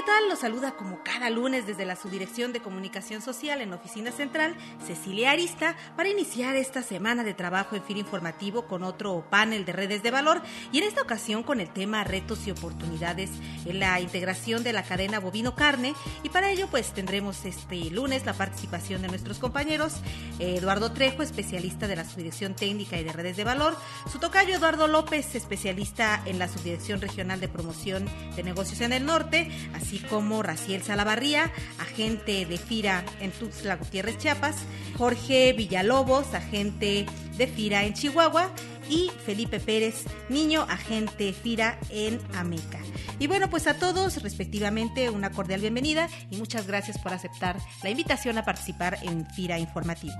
¿Qué tal? Los saluda como cada lunes desde la Subdirección de Comunicación Social en Oficina Central, Cecilia Arista, para iniciar esta semana de trabajo en FIR Informativo con otro panel de redes de valor y en esta ocasión con el tema retos y oportunidades en la integración de la cadena bovino-carne y para ello pues tendremos este lunes la participación de nuestros compañeros Eduardo Trejo, especialista de la Subdirección Técnica y de Redes de Valor, su tocayo Eduardo López, especialista en la Subdirección Regional de Promoción de Negocios en el Norte, así como Raciel Salavarría, agente de FIRA en Tuxtla Gutiérrez, Chiapas, Jorge Villalobos, agente de FIRA en Chihuahua, y Felipe Pérez, niño agente FIRA en Ameca. Y bueno, pues a todos respectivamente una cordial bienvenida y muchas gracias por aceptar la invitación a participar en FIRA Informativo.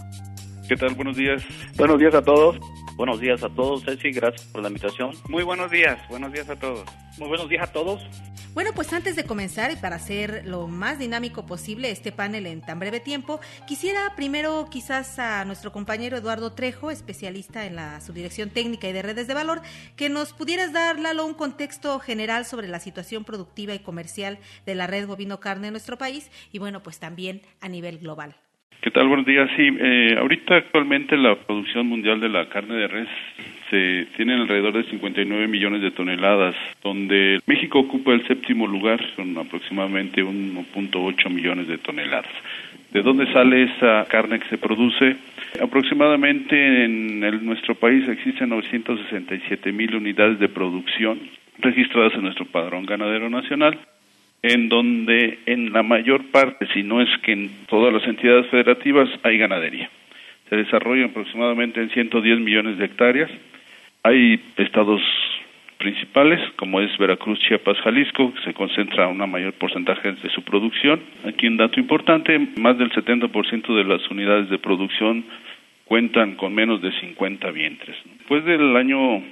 ¿Qué tal? Buenos días. Buenos días a todos. Buenos días a todos, Ceci, gracias por la invitación. Muy buenos días, buenos días a todos. Muy buenos días a todos. Bueno, pues antes de comenzar y para hacer lo más dinámico posible este panel en tan breve tiempo, quisiera primero quizás a nuestro compañero Eduardo Trejo, especialista en la Subdirección Técnica y de Redes de Valor, que nos pudieras dar, Lalo, un contexto general sobre la situación productiva y comercial de la red bovino-carne en nuestro país y bueno, pues también a nivel global. ¿Qué tal? Buenos días. Sí, eh, ahorita actualmente la producción mundial de la carne de res se tiene alrededor de 59 millones de toneladas, donde México ocupa el séptimo lugar con aproximadamente 1.8 millones de toneladas. ¿De dónde sale esa carne que se produce? Aproximadamente en nuestro país existen 967 mil unidades de producción registradas en nuestro padrón ganadero nacional en donde en la mayor parte, si no es que en todas las entidades federativas, hay ganadería. Se desarrolla aproximadamente en 110 millones de hectáreas. Hay estados principales, como es Veracruz, Chiapas, Jalisco, que se concentra un mayor porcentaje de su producción. Aquí un dato importante, más del 70% de las unidades de producción cuentan con menos de 50 vientres. Después del año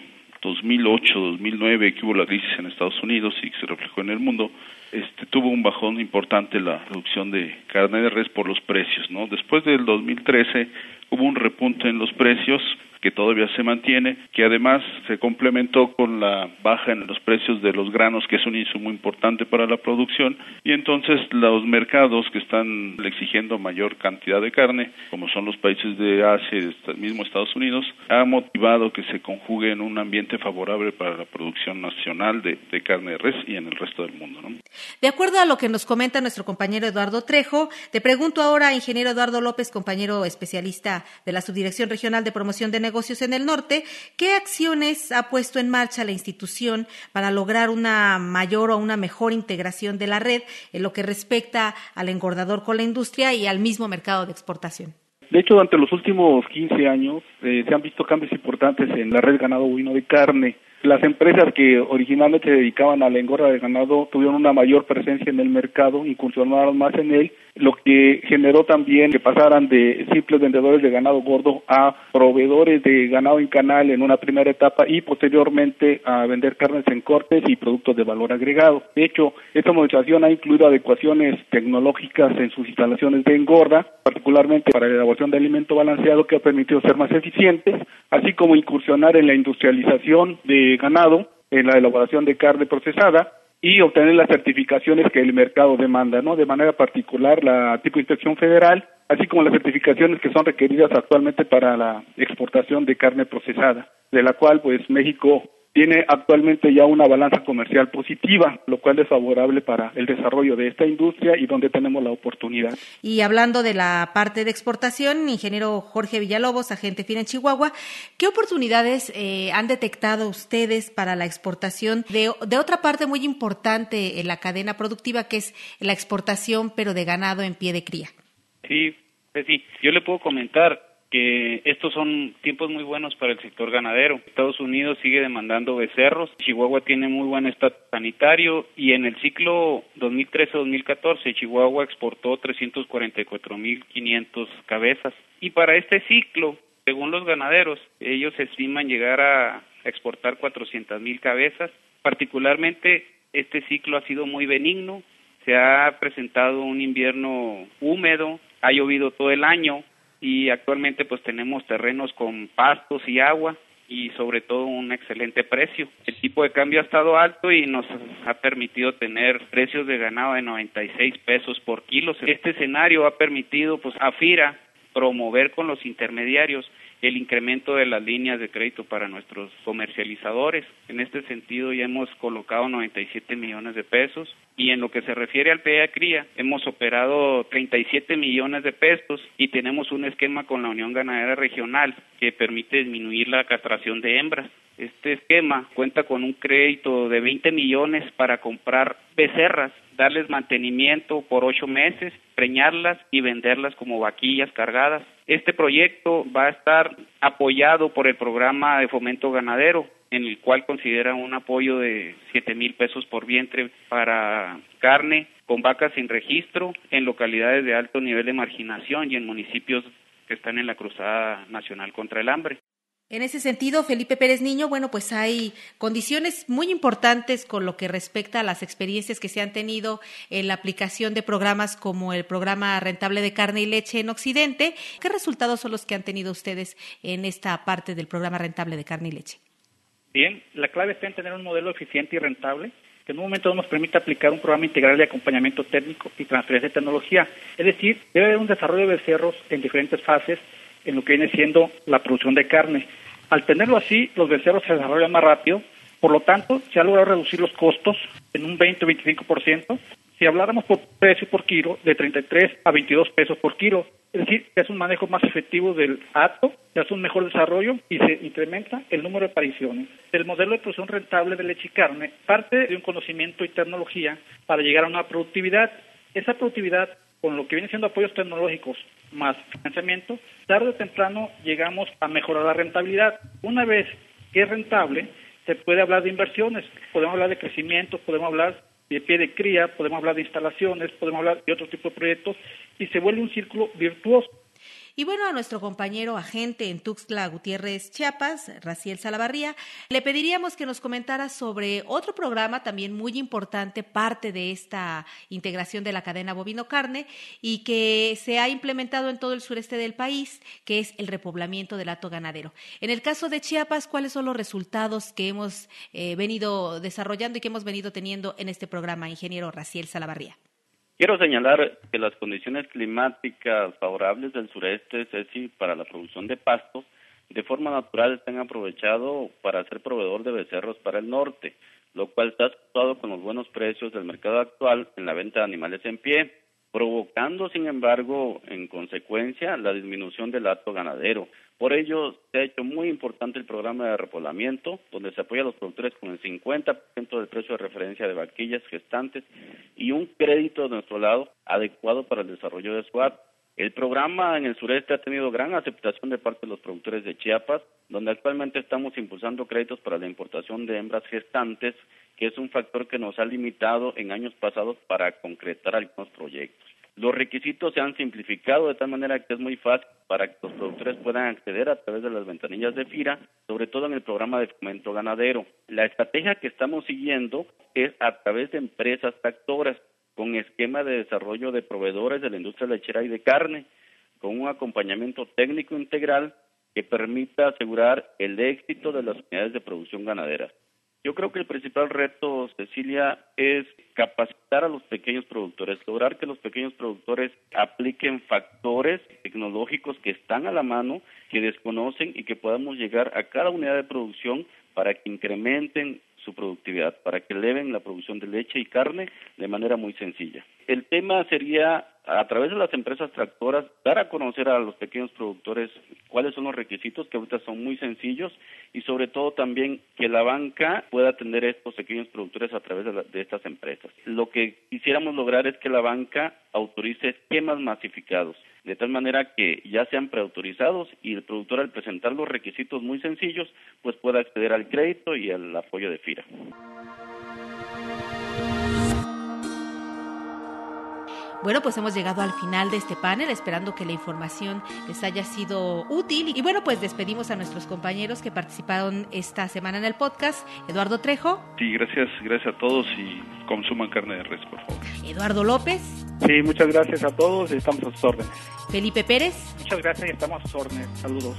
2008-2009 que hubo la crisis en Estados Unidos y que se reflejó en el mundo, este, tuvo un bajón importante la producción de carne de res por los precios, ¿no? Después del 2013 hubo un repunte en los precios que todavía se mantiene, que además se complementó con la baja en los precios de los granos, que es un insumo importante para la producción, y entonces los mercados que están exigiendo mayor cantidad de carne, como son los países de Asia y el mismo Estados Unidos, ha motivado que se conjugue en un ambiente favorable para la producción nacional de, de carne de res y en el resto del mundo. ¿no? De acuerdo a lo que nos comenta nuestro compañero Eduardo Trejo, te pregunto ahora, ingeniero Eduardo López, compañero especialista de la Subdirección Regional de Promoción de Negocios en el Norte, ¿qué acciones ha puesto en marcha la institución para lograr una mayor o una mejor integración de la red en lo que respecta al engordador con la industria y al mismo mercado de exportación? De hecho, durante los últimos 15 años eh, se han visto cambios importantes en la red ganado bovino de carne. Las empresas que originalmente se dedicaban a la engorda de ganado tuvieron una mayor presencia en el mercado, incursionaron más en él, lo que generó también que pasaran de simples vendedores de ganado gordo a proveedores de ganado en canal en una primera etapa y posteriormente a vender carnes en cortes y productos de valor agregado. De hecho, esta modernización ha incluido adecuaciones tecnológicas en sus instalaciones de engorda, particularmente para la elaboración de alimento balanceado que ha permitido ser más eficientes, así como incursionar en la industrialización de ganado, en la elaboración de carne procesada y obtener las certificaciones que el mercado demanda, ¿no? De manera particular la tipo de inspección federal, así como las certificaciones que son requeridas actualmente para la exportación de carne procesada, de la cual pues México tiene actualmente ya una balanza comercial positiva, lo cual es favorable para el desarrollo de esta industria y donde tenemos la oportunidad. Y hablando de la parte de exportación, ingeniero Jorge Villalobos, agente FINA en Chihuahua, ¿qué oportunidades eh, han detectado ustedes para la exportación de, de otra parte muy importante en la cadena productiva, que es la exportación, pero de ganado en pie de cría? Sí, sí, yo le puedo comentar que estos son tiempos muy buenos para el sector ganadero. Estados Unidos sigue demandando becerros, Chihuahua tiene muy buen estatus sanitario y en el ciclo 2013-2014 Chihuahua exportó 344.500 cabezas. Y para este ciclo, según los ganaderos, ellos estiman llegar a exportar 400.000 cabezas. Particularmente este ciclo ha sido muy benigno, se ha presentado un invierno húmedo, ha llovido todo el año y actualmente pues tenemos terrenos con pastos y agua y sobre todo un excelente precio. El tipo de cambio ha estado alto y nos ha permitido tener precios de ganado de 96 pesos por kilo. Este escenario ha permitido pues a FIRA promover con los intermediarios el incremento de las líneas de crédito para nuestros comercializadores. En este sentido ya hemos colocado 97 millones de pesos y en lo que se refiere al PEA Cría hemos operado 37 millones de pesos y tenemos un esquema con la Unión Ganadera Regional que permite disminuir la castración de hembras. Este esquema cuenta con un crédito de 20 millones para comprar becerras, darles mantenimiento por ocho meses, preñarlas y venderlas como vaquillas cargadas. Este proyecto va a estar apoyado por el programa de fomento ganadero, en el cual considera un apoyo de siete mil pesos por vientre para carne con vacas sin registro en localidades de alto nivel de marginación y en municipios que están en la Cruzada Nacional contra el Hambre. En ese sentido, Felipe Pérez Niño, bueno, pues hay condiciones muy importantes con lo que respecta a las experiencias que se han tenido en la aplicación de programas como el programa rentable de carne y leche en Occidente. ¿Qué resultados son los que han tenido ustedes en esta parte del programa rentable de carne y leche? Bien, la clave está en tener un modelo eficiente y rentable que en un momento nos permite aplicar un programa integral de acompañamiento técnico y transferencia de tecnología. Es decir, debe haber un desarrollo de becerros en diferentes fases en lo que viene siendo la producción de carne. Al tenerlo así, los becerros se desarrollan más rápido, por lo tanto, se ha logrado reducir los costos en un 20 o 25%. Si habláramos por precio por kilo, de 33 a 22 pesos por kilo, es decir, se hace un manejo más efectivo del acto, se hace un mejor desarrollo y se incrementa el número de apariciones. El modelo de producción rentable de leche y carne parte de un conocimiento y tecnología para llegar a una productividad. Esa productividad con lo que viene siendo apoyos tecnológicos más financiamiento, tarde o temprano llegamos a mejorar la rentabilidad. Una vez que es rentable, se puede hablar de inversiones, podemos hablar de crecimiento, podemos hablar de pie de cría, podemos hablar de instalaciones, podemos hablar de otro tipo de proyectos y se vuelve un círculo virtuoso. Y bueno, a nuestro compañero agente en Tuxtla Gutiérrez, Chiapas, Raciel Salavarría, le pediríamos que nos comentara sobre otro programa también muy importante, parte de esta integración de la cadena bovino-carne y que se ha implementado en todo el sureste del país, que es el repoblamiento del hato ganadero. En el caso de Chiapas, ¿cuáles son los resultados que hemos eh, venido desarrollando y que hemos venido teniendo en este programa, ingeniero Raciel Salavarría? Quiero señalar que las condiciones climáticas favorables del sureste, Ceci, para la producción de pastos, de forma natural se han aprovechado para ser proveedor de becerros para el norte, lo cual está asociado con los buenos precios del mercado actual en la venta de animales en pie, provocando, sin embargo, en consecuencia, la disminución del acto ganadero, por ello, se ha hecho muy importante el programa de repoblamiento, donde se apoya a los productores con el 50% del precio de referencia de vaquillas gestantes y un crédito de nuestro lado adecuado para el desarrollo de su El programa en el sureste ha tenido gran aceptación de parte de los productores de Chiapas, donde actualmente estamos impulsando créditos para la importación de hembras gestantes, que es un factor que nos ha limitado en años pasados para concretar algunos proyectos. Los requisitos se han simplificado de tal manera que es muy fácil para que los productores puedan acceder a través de las ventanillas de FIRA, sobre todo en el programa de fomento ganadero. La estrategia que estamos siguiendo es a través de empresas tractoras con esquema de desarrollo de proveedores de la industria lechera y de carne, con un acompañamiento técnico integral que permita asegurar el éxito de las unidades de producción ganadera. Yo creo que el principal reto, Cecilia, es capacitar a los pequeños productores, lograr que los pequeños productores apliquen factores tecnológicos que están a la mano, que desconocen y que podamos llegar a cada unidad de producción para que incrementen su productividad, para que eleven la producción de leche y carne de manera muy sencilla. El tema sería, a través de las empresas tractoras, dar a conocer a los pequeños productores cuáles son los requisitos, que ahorita son muy sencillos, y sobre todo también que la banca pueda atender a estos pequeños productores a través de, de estas empresas. Lo que quisiéramos lograr es que la banca autorice esquemas masificados de tal manera que ya sean preautorizados y el productor al presentar los requisitos muy sencillos, pues pueda acceder al crédito y al apoyo de FIRA. Bueno, pues hemos llegado al final de este panel, esperando que la información les haya sido útil. Y bueno, pues despedimos a nuestros compañeros que participaron esta semana en el podcast. Eduardo Trejo. Sí, gracias, gracias a todos y consuman carne de res, por favor. Eduardo López. Sí, muchas gracias a todos y estamos a sus órdenes. Felipe Pérez. Muchas gracias y estamos a sus órdenes. Saludos.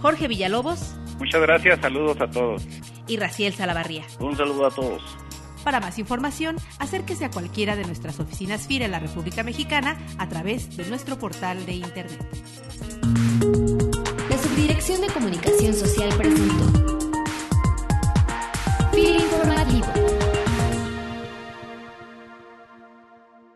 Jorge Villalobos. Muchas gracias, saludos a todos. Y Raciel Salavarría. Un saludo a todos. Para más información, acérquese a cualquiera de nuestras oficinas FIRA en la República Mexicana a través de nuestro portal de Internet. La Subdirección de Comunicación Social.